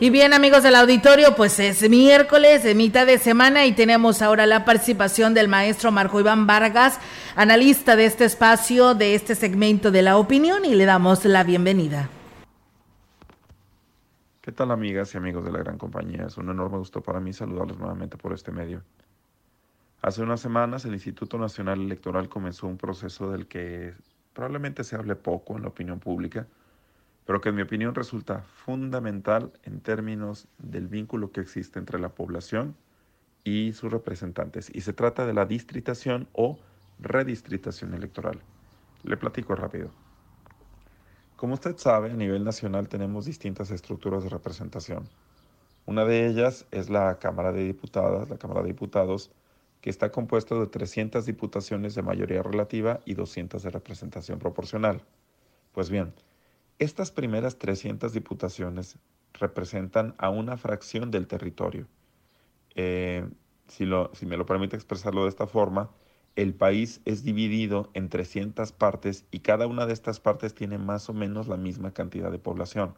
Y bien, amigos del auditorio, pues es miércoles de mitad de semana y tenemos ahora la participación del maestro Marco Iván Vargas, analista de este espacio, de este segmento de la opinión, y le damos la bienvenida. ¿Qué tal, amigas y amigos de la gran compañía? Es un enorme gusto para mí saludarlos nuevamente por este medio. Hace unas semanas el Instituto Nacional Electoral comenzó un proceso del que probablemente se hable poco en la opinión pública, pero que en mi opinión resulta fundamental en términos del vínculo que existe entre la población y sus representantes. Y se trata de la distritación o redistritación electoral. Le platico rápido. Como usted sabe, a nivel nacional tenemos distintas estructuras de representación. Una de ellas es la Cámara de Diputadas, la Cámara de Diputados, que está compuesta de 300 diputaciones de mayoría relativa y 200 de representación proporcional. Pues bien, estas primeras 300 diputaciones representan a una fracción del territorio. Eh, si, si me lo permite expresarlo de esta forma, el país es dividido en 300 partes y cada una de estas partes tiene más o menos la misma cantidad de población.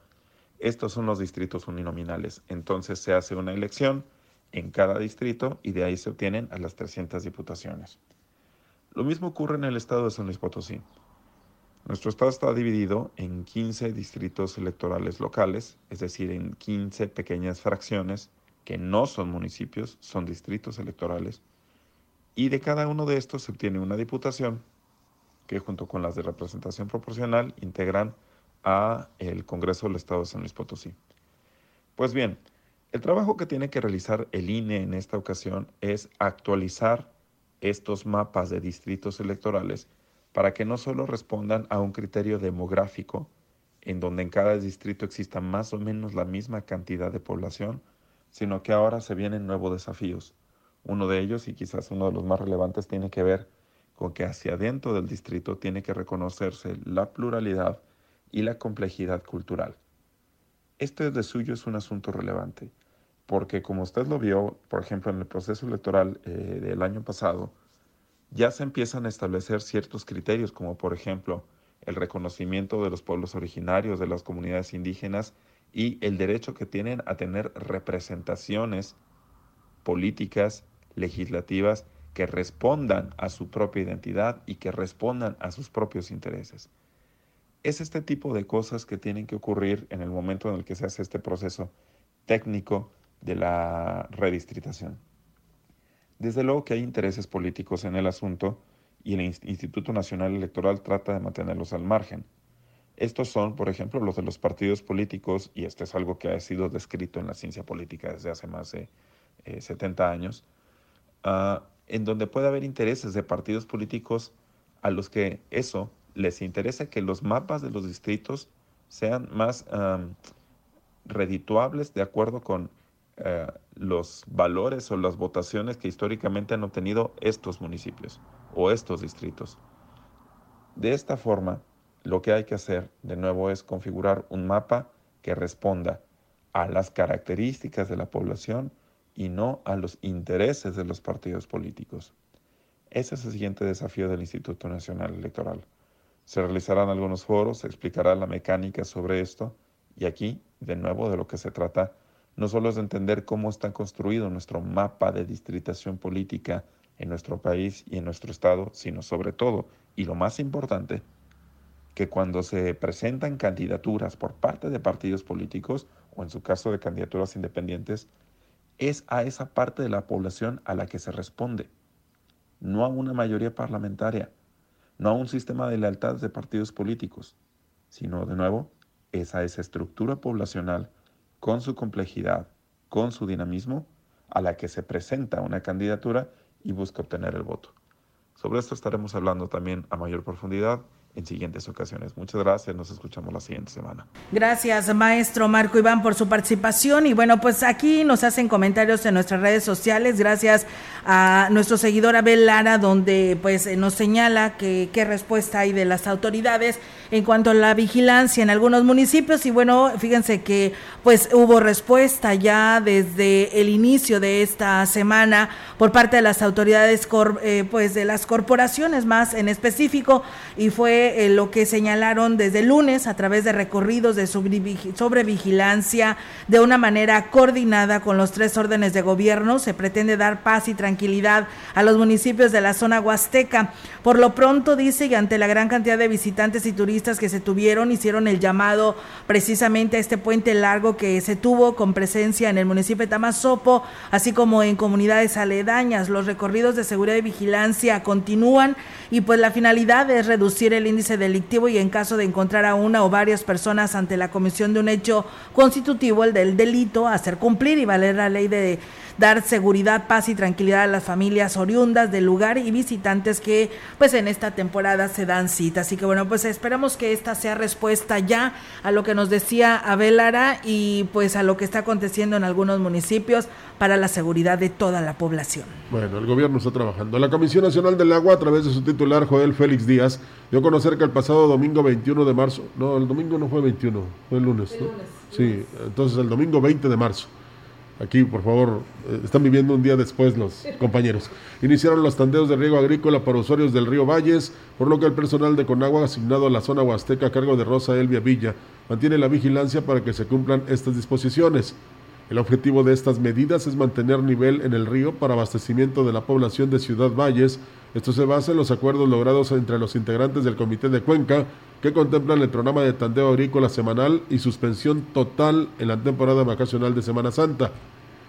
Estos son los distritos uninominales. Entonces se hace una elección en cada distrito y de ahí se obtienen a las 300 diputaciones. Lo mismo ocurre en el estado de San Luis Potosí. Nuestro estado está dividido en 15 distritos electorales locales, es decir, en 15 pequeñas fracciones que no son municipios, son distritos electorales, y de cada uno de estos se obtiene una diputación que junto con las de representación proporcional integran a el Congreso del Estado de San Luis Potosí. Pues bien, el trabajo que tiene que realizar el INE en esta ocasión es actualizar estos mapas de distritos electorales para que no solo respondan a un criterio demográfico, en donde en cada distrito exista más o menos la misma cantidad de población, sino que ahora se vienen nuevos desafíos. Uno de ellos, y quizás uno de los más relevantes, tiene que ver con que hacia adentro del distrito tiene que reconocerse la pluralidad y la complejidad cultural. Esto de suyo es un asunto relevante, porque como usted lo vio, por ejemplo, en el proceso electoral eh, del año pasado, ya se empiezan a establecer ciertos criterios, como por ejemplo el reconocimiento de los pueblos originarios, de las comunidades indígenas y el derecho que tienen a tener representaciones políticas, legislativas, que respondan a su propia identidad y que respondan a sus propios intereses. Es este tipo de cosas que tienen que ocurrir en el momento en el que se hace este proceso técnico de la redistritación. Desde luego que hay intereses políticos en el asunto y el Instituto Nacional Electoral trata de mantenerlos al margen. Estos son, por ejemplo, los de los partidos políticos, y esto es algo que ha sido descrito en la ciencia política desde hace más de 70 eh, años, ah, en donde puede haber intereses de partidos políticos a los que eso les interesa que los mapas de los distritos sean más redituables de acuerdo con eh, los valores o las votaciones que históricamente han obtenido estos municipios o estos distritos. De esta forma, lo que hay que hacer de nuevo es configurar un mapa que responda a las características de la población y no a los intereses de los partidos políticos. Ese es el siguiente desafío del Instituto Nacional Electoral. Se realizarán algunos foros, se explicará la mecánica sobre esto y aquí, de nuevo, de lo que se trata no solo es de entender cómo está construido nuestro mapa de distritación política en nuestro país y en nuestro estado, sino sobre todo, y lo más importante, que cuando se presentan candidaturas por parte de partidos políticos, o en su caso de candidaturas independientes, es a esa parte de la población a la que se responde, no a una mayoría parlamentaria, no a un sistema de lealtades de partidos políticos, sino de nuevo es a esa estructura poblacional con su complejidad, con su dinamismo, a la que se presenta una candidatura y busca obtener el voto. Sobre esto estaremos hablando también a mayor profundidad en siguientes ocasiones. Muchas gracias, nos escuchamos la siguiente semana. Gracias, maestro Marco Iván, por su participación. Y bueno, pues aquí nos hacen comentarios en nuestras redes sociales, gracias a nuestro seguidor Abel Lara, donde pues nos señala qué respuesta hay de las autoridades en cuanto a la vigilancia en algunos municipios. Y bueno, fíjense que pues hubo respuesta ya desde el inicio de esta semana por parte de las autoridades, eh, pues de las corporaciones más en específico, y fue eh, lo que señalaron desde lunes a través de recorridos de sobrevigilancia de una manera coordinada con los tres órdenes de gobierno. Se pretende dar paz y tranquilidad a los municipios de la zona huasteca. Por lo pronto, dice, y ante la gran cantidad de visitantes y turistas que se tuvieron, hicieron el llamado precisamente a este puente largo que se tuvo con presencia en el municipio de Tamazopo, así como en comunidades aledañas. Los recorridos de seguridad y vigilancia continúan y pues la finalidad es reducir el índice delictivo y en caso de encontrar a una o varias personas ante la comisión de un hecho constitutivo, el del delito, hacer cumplir y valer la ley de dar seguridad, paz y tranquilidad a las familias oriundas del lugar y visitantes que pues en esta temporada se dan cita. Así que bueno, pues esperamos que esta sea respuesta ya a lo que nos decía Abel Lara y pues a lo que está aconteciendo en algunos municipios para la seguridad de toda la población. Bueno, el gobierno está trabajando. La Comisión Nacional del Agua, a través de su titular Joel Félix Díaz, dio a conocer que el pasado domingo 21 de marzo, no, el domingo no fue 21, fue el lunes, ¿no? sí, entonces el domingo 20 de marzo Aquí, por favor, eh, están viviendo un día después los <laughs> compañeros. Iniciaron los tandeos de riego agrícola para usuarios del río Valles, por lo que el personal de Conagua asignado a la zona huasteca a cargo de Rosa Elvia Villa mantiene la vigilancia para que se cumplan estas disposiciones. El objetivo de estas medidas es mantener nivel en el río para abastecimiento de la población de Ciudad Valles. Esto se basa en los acuerdos logrados entre los integrantes del Comité de Cuenca, que contemplan el programa de tandeo agrícola semanal y suspensión total en la temporada vacacional de Semana Santa.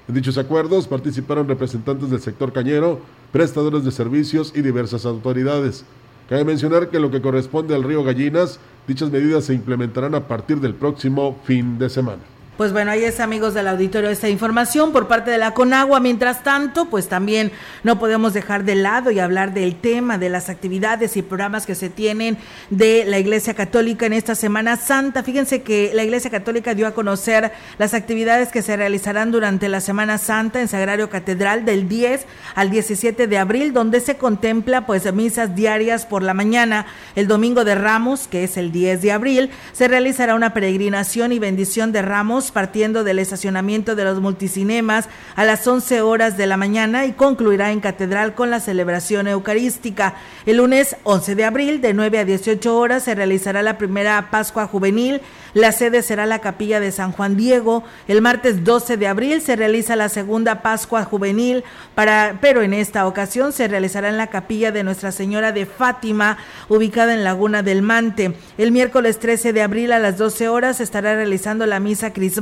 En dichos acuerdos participaron representantes del sector cañero, prestadores de servicios y diversas autoridades. Cabe mencionar que lo que corresponde al río Gallinas, dichas medidas se implementarán a partir del próximo fin de semana. Pues bueno, ahí es amigos del auditorio esta información por parte de la Conagua. Mientras tanto, pues también no podemos dejar de lado y hablar del tema de las actividades y programas que se tienen de la Iglesia Católica en esta Semana Santa. Fíjense que la Iglesia Católica dio a conocer las actividades que se realizarán durante la Semana Santa en Sagrario Catedral del 10 al 17 de abril, donde se contempla pues misas diarias por la mañana. El domingo de Ramos, que es el 10 de abril, se realizará una peregrinación y bendición de Ramos partiendo del estacionamiento de los multicinemas a las 11 horas de la mañana y concluirá en Catedral con la celebración eucarística. El lunes 11 de abril, de 9 a 18 horas, se realizará la primera Pascua Juvenil. La sede será la capilla de San Juan Diego. El martes 12 de abril se realiza la segunda Pascua Juvenil, para, pero en esta ocasión se realizará en la capilla de Nuestra Señora de Fátima, ubicada en Laguna del Mante. El miércoles 13 de abril a las 12 horas estará realizando la misa cristal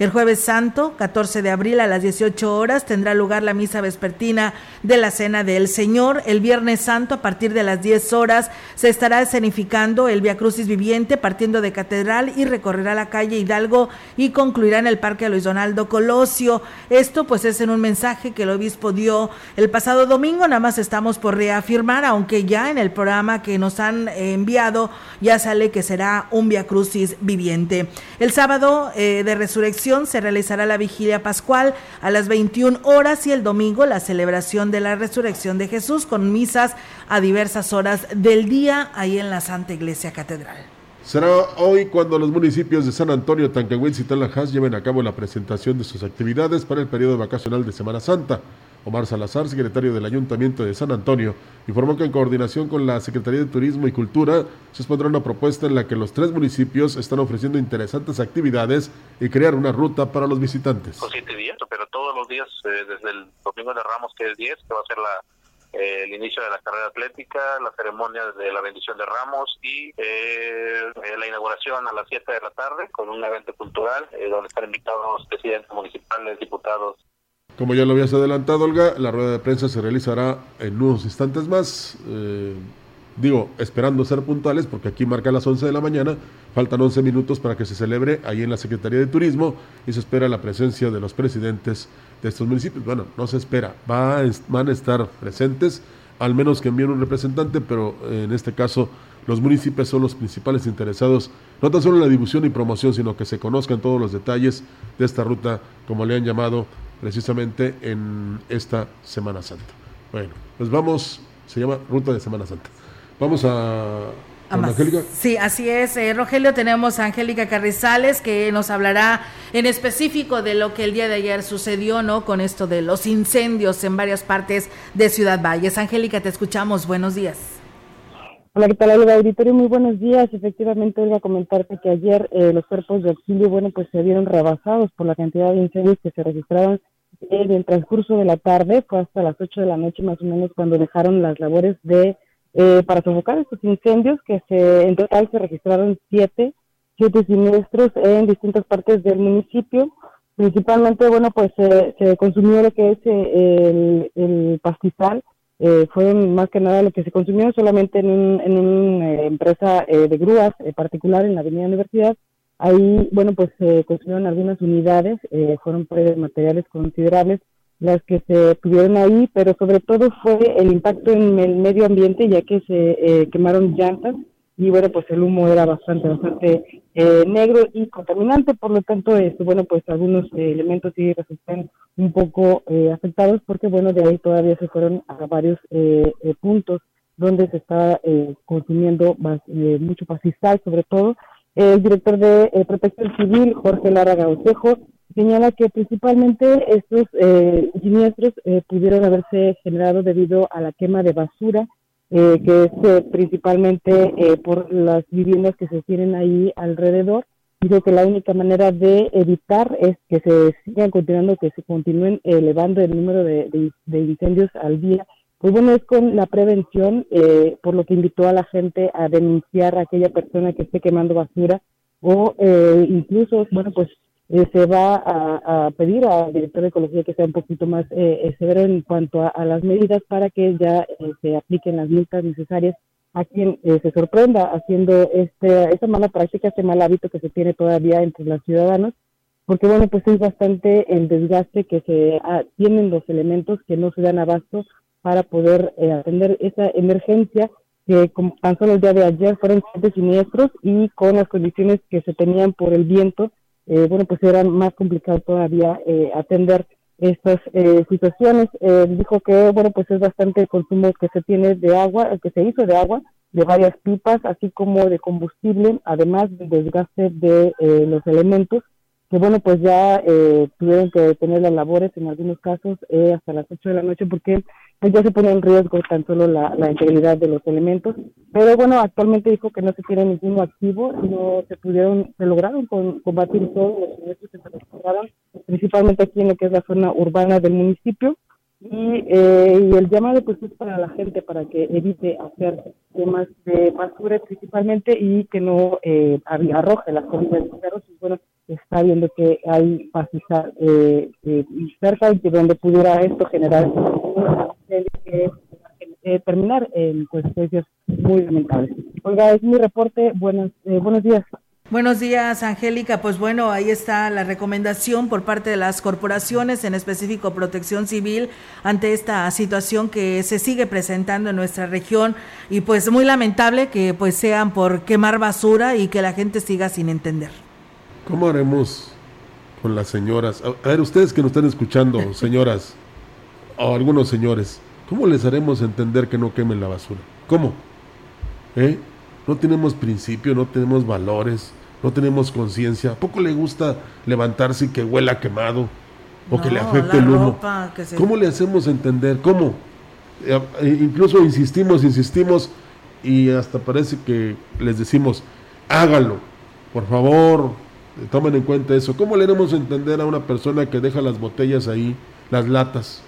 el jueves santo, 14 de abril a las 18 horas, tendrá lugar la misa vespertina de la Cena del Señor. El viernes santo, a partir de las 10 horas, se estará escenificando el Via Crucis Viviente partiendo de Catedral y recorrerá la calle Hidalgo y concluirá en el Parque Luis Donaldo Colosio. Esto pues es en un mensaje que el obispo dio el pasado domingo, nada más estamos por reafirmar, aunque ya en el programa que nos han enviado ya sale que será un Via Crucis Viviente. El sábado eh, de resurrección se realizará la vigilia pascual a las 21 horas y el domingo la celebración de la resurrección de Jesús con misas a diversas horas del día ahí en la Santa Iglesia Catedral. Será hoy cuando los municipios de San Antonio, Tanquehuitz y Talajás lleven a cabo la presentación de sus actividades para el periodo vacacional de Semana Santa. Omar Salazar, secretario del Ayuntamiento de San Antonio, informó que en coordinación con la Secretaría de Turismo y Cultura se expondrá una propuesta en la que los tres municipios están ofreciendo interesantes actividades y crear una ruta para los visitantes. Con siete días, pero todos los días, eh, desde el domingo de Ramos, que es 10, que va a ser la, eh, el inicio de la carrera atlética, la ceremonia de la bendición de Ramos y eh, la inauguración a las 7 de la tarde con un evento cultural donde están invitados presidentes municipales, diputados, como ya lo habías adelantado, Olga, la rueda de prensa se realizará en unos instantes más. Eh, digo, esperando ser puntuales, porque aquí marca las 11 de la mañana, faltan 11 minutos para que se celebre ahí en la Secretaría de Turismo y se espera la presencia de los presidentes de estos municipios. Bueno, no se espera, va, van a estar presentes, al menos que envíen un representante, pero en este caso los municipios son los principales interesados, no tan solo en la difusión y promoción, sino que se conozcan todos los detalles de esta ruta, como le han llamado precisamente en esta Semana Santa. Bueno, pues vamos, se llama Ruta de Semana Santa. Vamos a, Angélica. Sí, así es, eh, Rogelio. Tenemos a Angélica Carrizales que nos hablará en específico de lo que el día de ayer sucedió, ¿no? Con esto de los incendios en varias partes de Ciudad Valles. Angélica, te escuchamos. Buenos días. Hola, ¿qué tal, Olga Auditorio? Muy buenos días. Efectivamente, voy a comentarte que ayer eh, los cuerpos de auxilio, bueno, pues se vieron rebasados por la cantidad de incendios que se registraron en el transcurso de la tarde. Fue hasta las 8 de la noche más o menos cuando dejaron las labores de eh, para sofocar estos incendios, que se en total se registraron siete, siete siniestros en distintas partes del municipio. Principalmente, bueno, pues se consumió lo que es eh, el, el pastizal eh, fue más que nada lo que se consumió solamente en, un, en una eh, empresa eh, de grúas particular en la Avenida Universidad. Ahí, bueno, pues se consumieron algunas unidades, fueron pérdidas materiales considerables las que se tuvieron ahí, pero sobre todo fue el impacto en el medio ambiente, ya que se quemaron llantas y bueno, pues el humo era bastante, bastante eh, negro y contaminante, por lo tanto, este, bueno, pues algunos eh, elementos sí resultan un poco eh, afectados porque, bueno, de ahí todavía se fueron a varios puntos donde se está consumiendo mucho pastizal, sobre todo. El director de Protección Civil, Jorge Lara Gaucejo, señala que principalmente estos siniestros pudieron haberse generado debido a la quema de basura eh, que es eh, principalmente eh, por las viviendas que se tienen ahí alrededor. Dice que la única manera de evitar es que se sigan continuando, que se continúen elevando el número de, incendios al día. Pues bueno, es con la prevención, por lo que invitó a la gente a denunciar a aquella persona que esté quemando basura o incluso, bueno, pues eh, se va a, pedir al director de Ecología que sea un poquito más eh, severo en cuanto a, las medidas para que ya se apliquen las multas necesarias a quien se sorprenda haciendo este, esta mala práctica, este mal hábito que se tiene todavía entre los ciudadanos, porque bueno, pues es bastante el desgaste que se ah, tienen los elementos que no se dan abasto para poder atender esa emergencia que tan solo el día de ayer fueron siete siniestros y con las condiciones que se tenían por el viento, eh, bueno, pues era más complicado todavía eh, atender estas eh, situaciones. dijo que, bueno, pues es bastante el consumo que se tiene de agua, que se hizo de agua, de varias pipas, así como de combustible, además del desgaste de los elementos, que bueno, pues ya tuvieron que detener las labores en algunos casos hasta las 8 de la noche porque pues ya se pone en riesgo tan solo la, integridad de los elementos. Pero bueno, actualmente dijo que no se tiene ninguno activo, no se pudieron, se lograron combatir todos los siniestros que se registraron, principalmente aquí en lo que es la zona urbana del municipio. Y, eh, y, el llamado pues es para la gente para que evite hacer temas de basura principalmente y que no eh, arroje las comidas de perros bueno está viendo que hay pastizal eh, eh, cerca y que donde pudiera esto generar eh, terminar en consecuencias muy lamentables. Oiga, es mi reporte. Buenos, eh, buenos días. Buenos días, Angélica. Pues bueno, ahí está la recomendación por parte de las corporaciones, en específico Protección Civil, ante esta situación que se sigue presentando en nuestra región y pues muy lamentable que pues sean por quemar basura y que la gente siga sin entender. ¿Cómo haremos con las señoras? A ver, ustedes que nos están escuchando, <laughs> señoras, o algunos señores, ¿cómo les haremos entender que no quemen la basura? ¿Cómo? ¿Eh? No tenemos principio, no tenemos valores, no tenemos conciencia. ¿A poco le gusta levantarse y que huela quemado? O que le afecte el humo. ¿Cómo le hacemos entender? ¿Cómo? Eh, eh, incluso insistimos, insistimos y hasta parece que les decimos, hágalo, por favor, tomen en cuenta eso. ¿Cómo le haremos entender a una persona que deja las botellas ahí, las latas,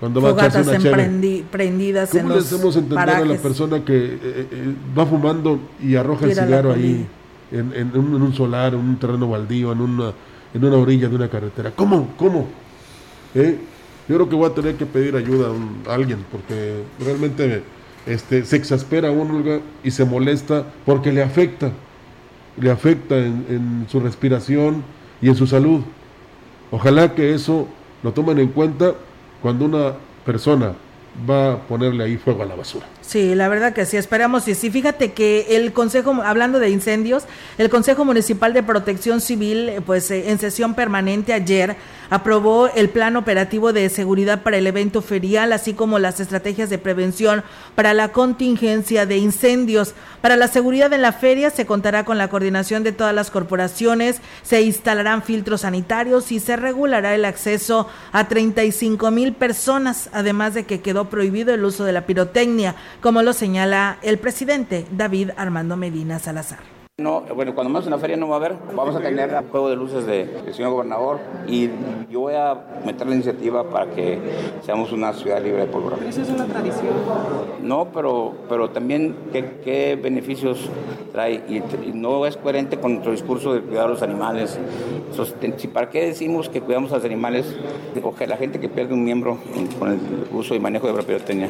cuando va a echarse una cheve? prendidas ¿Cómo le hacemos entender a la persona que eh, eh, va fumando y arroja el cigarro ahí en, un, solar, en un terreno baldío, en una, en una orilla de una carretera? ¿Cómo? ¿Cómo? ¿Eh? Yo creo que voy a tener que pedir ayuda a, alguien porque realmente este, se exaspera uno y se molesta porque le afecta le afecta en, su respiración y en su salud. Ojalá que eso lo tomen en cuenta cuando una persona va a ponerle ahí fuego a la basura. Sí, la verdad que sí, esperamos y sí. Fíjate que el Consejo, hablando de incendios, el Consejo Municipal de Protección Civil, pues eh, en sesión permanente ayer, aprobó el plan operativo de seguridad para el evento ferial, así como las estrategias de prevención para la contingencia de incendios. Para la seguridad en la feria se contará con la coordinación de todas las corporaciones, se instalarán filtros sanitarios y se regulará el acceso a 35 mil personas, además de que quedó prohibido el uso de la pirotecnia como lo señala el presidente David Armando Medina Salazar. No, bueno, cuando más en la feria no va a haber, vamos a tener juego de luces del señor gobernador y yo voy a meter la iniciativa para que seamos una ciudad libre de pólvora. ¿Eso es una tradición? No, pero, pero también qué, beneficios trae y, no es coherente con nuestro discurso de cuidar a los animales. ¿Para qué decimos que cuidamos a los animales? La gente que pierde un miembro con el uso y manejo de la pirotecnia.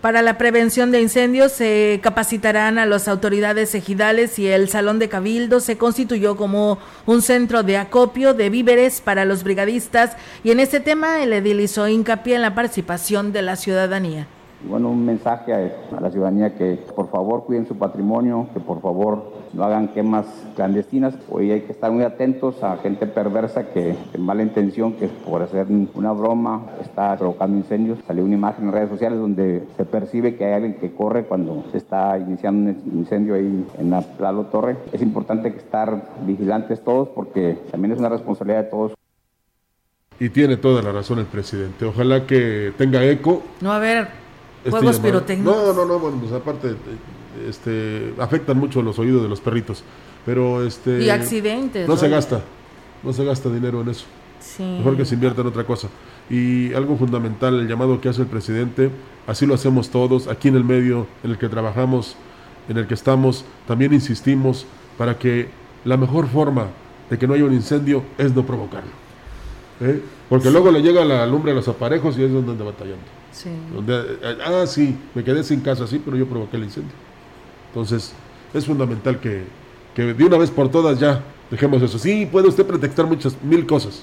Para la prevención de incendios se capacitarán a las autoridades ejidales y el Salón de Cabildo se constituyó como un centro de acopio de víveres para los brigadistas y en este tema el edil hizo hincapié en la participación de la ciudadanía. Bueno, un mensaje a, la ciudadanía que por favor cuiden su patrimonio, que por favor no hagan quemas clandestinas. Hoy hay que estar muy atentos a gente perversa que, en mala intención, que por hacer una broma está provocando incendios. Salió una imagen en redes sociales donde se percibe que hay alguien que corre cuando se está iniciando un incendio ahí en la Plalo Torre. Es importante estar vigilantes todos porque también es una responsabilidad de todos. Y tiene toda la razón el presidente. Ojalá que tenga eco. No, a ver, Juegos este, pirotécnicos. No, no, no, bueno, pues aparte este, afectan mucho los oídos de los perritos. Pero este. Y accidentes. No se gasta, no se gasta dinero en eso. Sí. Mejor que se invierta en otra cosa. Y algo fundamental, el llamado que hace el presidente, así lo hacemos todos, aquí en el medio en el que trabajamos, en el que estamos, también insistimos para que la mejor forma de que no haya un incendio es no provocarlo. ¿eh? Porque luego le llega la lumbre a los aparejos y es donde anda batallando. Sí. Eh, ah, sí, me quedé sin casa, sí, pero yo provoqué el incendio. Entonces, es fundamental que, que de una vez por todas ya dejemos eso. Sí, puede usted pretextar muchas, mil cosas,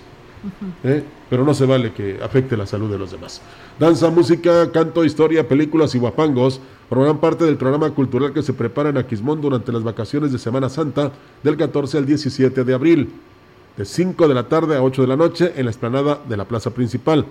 ¿eh? pero no se vale que afecte la salud de los demás. Danza, música, canto, historia, películas y guapangos formarán parte del programa cultural que se prepara en Aquismón durante las vacaciones de Semana Santa del 14 al 17 de abril, de 5 de la tarde a 8 de la noche en la explanada de la plaza principal.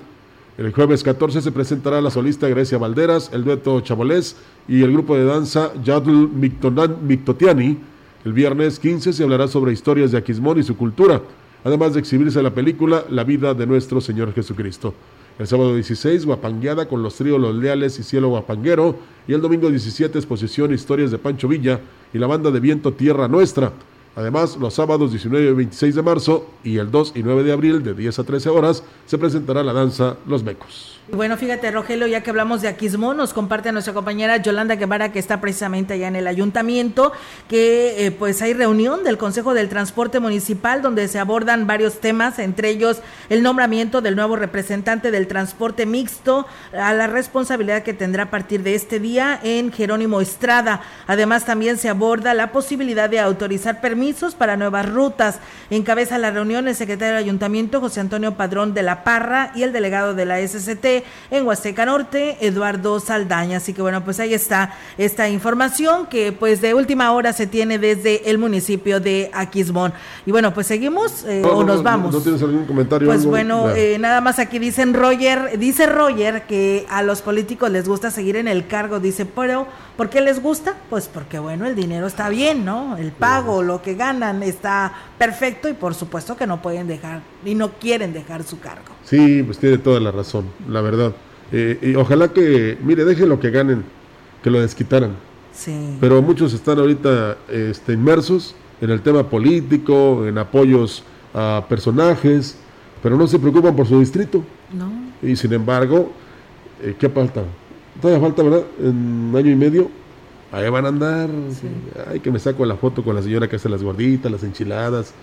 El jueves 14 se presentará la solista Grecia Valderas, el dueto Chabolés y el grupo de danza Yadl Mictotiani. El viernes 15 se hablará sobre historias de Aquismón y su cultura, además de exhibirse la película La vida de nuestro Señor Jesucristo. El sábado 16, Guapangueada con los tríos Los Leales y Cielo Guapanguero. Y el domingo 17, exposición Historias de Pancho Villa y la banda de viento Tierra Nuestra. Además, los sábados 19 y 26 de marzo y el 2 y 9 de abril de 10 a 13 horas se presentará la danza Los Mecos. Bueno, fíjate, Rogelio, ya que hablamos de Aquismó, nos comparte a nuestra compañera Yolanda Guevara, que está precisamente allá en el ayuntamiento, que eh, pues hay reunión del Consejo del Transporte Municipal donde se abordan varios temas, entre ellos el nombramiento del nuevo representante del transporte mixto a la responsabilidad que tendrá a partir de este día en Jerónimo Estrada. Además, también se aborda la posibilidad de autorizar permisos para nuevas rutas. Encabeza la reunión el secretario del ayuntamiento, José Antonio Padrón de la Parra, y el delegado de la SCT, en Huasteca Norte, Eduardo Saldaña. Así que bueno, pues ahí está esta información que pues de última hora se tiene desde el municipio de Aquismón. Y bueno, pues seguimos eh, o nos vamos. No, tienes algún comentario? Pues bueno, eh, nada más aquí dicen Roger, dice Roger que a los políticos les gusta seguir en el cargo, dice, pero ¿por qué les gusta? Pues porque bueno, el dinero está bien, ¿no? El pago, lo que ganan está perfecto y por supuesto que no pueden dejar y no quieren dejar su cargo. Sí, pues tiene toda la razón, la verdad. Eh, y ojalá que, mire, dejen lo que ganen, que lo desquitaran. Sí. Pero muchos están ahorita este, inmersos en el tema político, en apoyos a personajes, pero no se preocupan por su distrito. No. Y sin embargo, eh, ¿qué falta? Todavía falta, ¿verdad? En un año y medio, ahí van a andar. Sí. Ay, que me saco la foto con la señora que hace las gorditas, las enchiladas.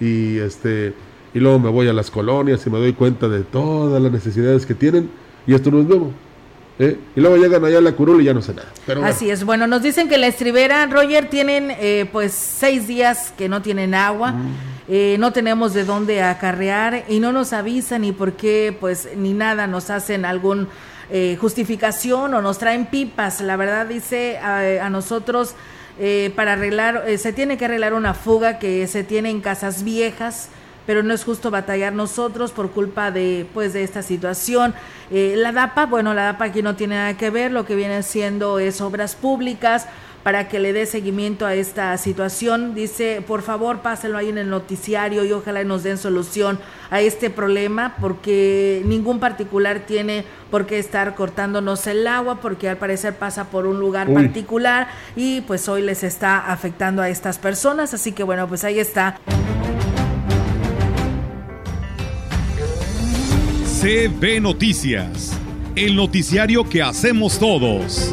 Y este y luego me voy a las colonias y me doy cuenta de todas las necesidades que tienen y esto no es nuevo. ¿eh? Y luego llegan allá a la curul y ya no sé nada. Así es, bueno, nos dicen que la estribera, Roger, tienen eh, pues seis días que no tienen agua. Mm. Eh, no tenemos de dónde acarrear y no nos avisan ni por qué, pues ni nada, nos hacen algún justificación o nos traen pipas. La verdad dice a, nosotros para arreglar, se tiene que arreglar una fuga que se tiene en casas viejas pero no es justo batallar nosotros por culpa de pues de esta situación. Eh, la DAPA, bueno, la DAPA aquí no tiene nada que ver, lo que viene siendo es obras públicas para que le dé seguimiento a esta situación. Dice, por favor, pásenlo ahí en el noticiario y ojalá nos den solución a este problema, porque ningún particular tiene por qué estar cortándonos el agua, porque al parecer pasa por un lugar particular y pues hoy les está afectando a estas personas. Así que bueno, pues ahí está. CB Noticias, el noticiario que hacemos todos.